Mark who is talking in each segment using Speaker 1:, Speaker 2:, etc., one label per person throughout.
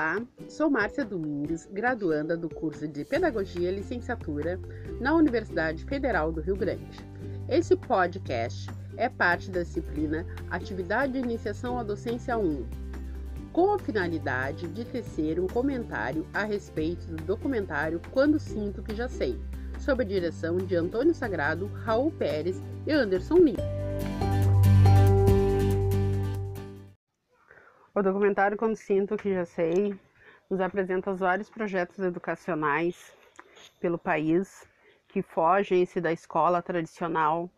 Speaker 1: Olá, sou Márcia Domingues, graduanda do curso de Pedagogia e Licenciatura na Universidade Federal do Rio Grande. Esse podcast é parte da disciplina Atividade de Iniciação à Docência 1, com a finalidade de tecer um comentário a respeito do documentário Quando Sinto Que Já Sei, sob a direção de Antônio Sagrado, Raul Pérez e Anderson Lima. O documentário Quando Sinto Que Já Sei nos apresenta os vários projetos educacionais pelo país que fogem-se da escola tradicional,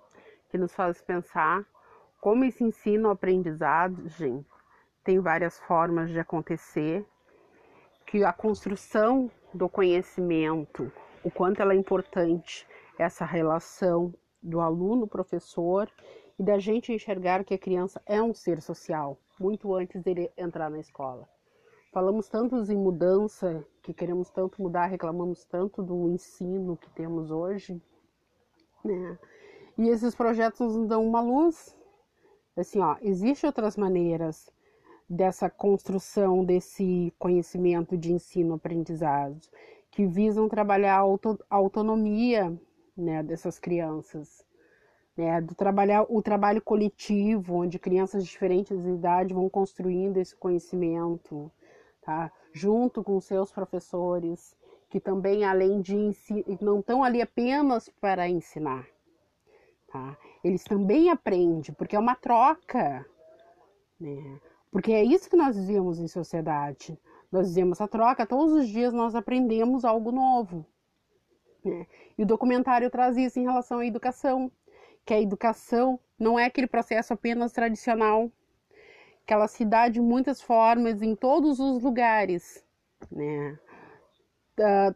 Speaker 1: que nos faz pensar como esse ensino-aprendizagem tem várias formas de acontecer, que a construção do conhecimento, o quanto ela é importante, essa relação do aluno-professor e da gente enxergar que a criança é um ser social muito antes dele entrar na escola. Falamos tanto em mudança, que queremos tanto mudar, reclamamos tanto do ensino que temos hoje, né? E esses projetos nos dão uma luz. Assim, ó, existem outras maneiras dessa construção desse conhecimento de ensino-aprendizado que visam trabalhar a auto autonomia né, dessas crianças né, do trabalhar o trabalho coletivo, onde crianças de diferentes idades vão construindo esse conhecimento, tá? junto com seus professores, que também, além de ensinar, não estão ali apenas para ensinar. Tá? Eles também aprendem, porque é uma troca. Né? Porque é isso que nós vivemos em sociedade. Nós vivemos a troca, todos os dias nós aprendemos algo novo. Né? E o documentário traz isso em relação à educação que a educação não é aquele processo apenas tradicional, que ela se dá de muitas formas em todos os lugares, né? Uh,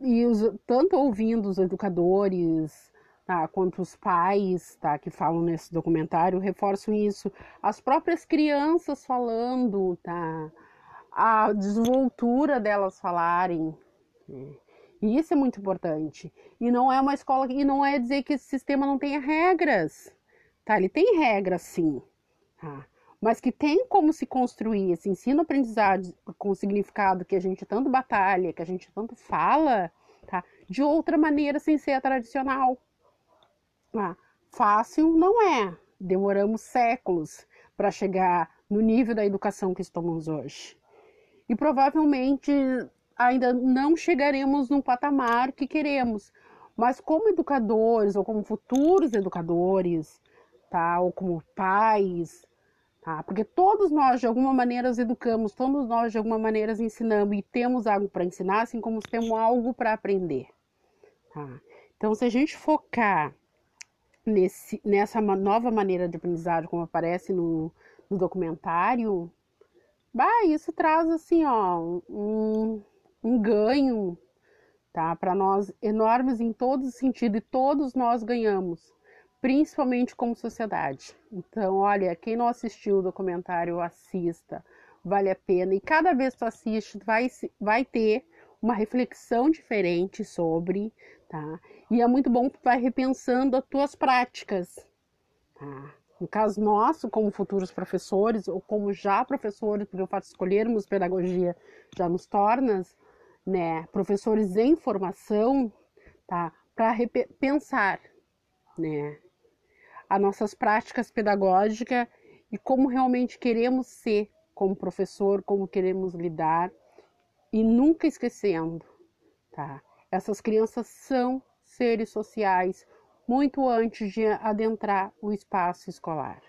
Speaker 1: e os, tanto ouvindo os educadores, tá, quanto os pais, tá, que falam nesse documentário, reforçam isso. As próprias crianças falando, tá, a desenvoltura delas falarem. Né? E isso é muito importante. E não é uma escola e não é dizer que esse sistema não tenha regras, tá? Ele tem regras, sim, tá? Mas que tem como se construir esse ensino-aprendizagem com o significado que a gente tanto batalha, que a gente tanto fala, tá? De outra maneira, sem ser a tradicional. Ah, fácil não é. Demoramos séculos para chegar no nível da educação que estamos hoje. E provavelmente ainda não chegaremos no patamar que queremos. Mas como educadores ou como futuros educadores, tá? Ou como pais, tá? Porque todos nós de alguma maneira educamos, todos nós de alguma maneira ensinamos e temos algo para ensinar, assim como temos algo para aprender, tá? Então, se a gente focar nesse, nessa nova maneira de aprendizagem, como aparece no, no documentário, bah, isso traz assim, ó, um, um ganho, tá? Para nós enormes em todos os sentidos e todos nós ganhamos, principalmente como sociedade. Então, olha, quem não assistiu o documentário, assista, vale a pena. E cada vez que tu assiste, vai, vai ter uma reflexão diferente sobre, tá? E é muito bom que tu vai repensando as tuas práticas, tá? No caso nosso, como futuros professores, ou como já professores, porque o fato de escolhermos pedagogia já nos torna né, professores em formação, tá, para repensar, né, as nossas práticas pedagógicas e como realmente queremos ser como professor, como queremos lidar e nunca esquecendo, tá? Essas crianças são seres sociais muito antes de adentrar o espaço escolar.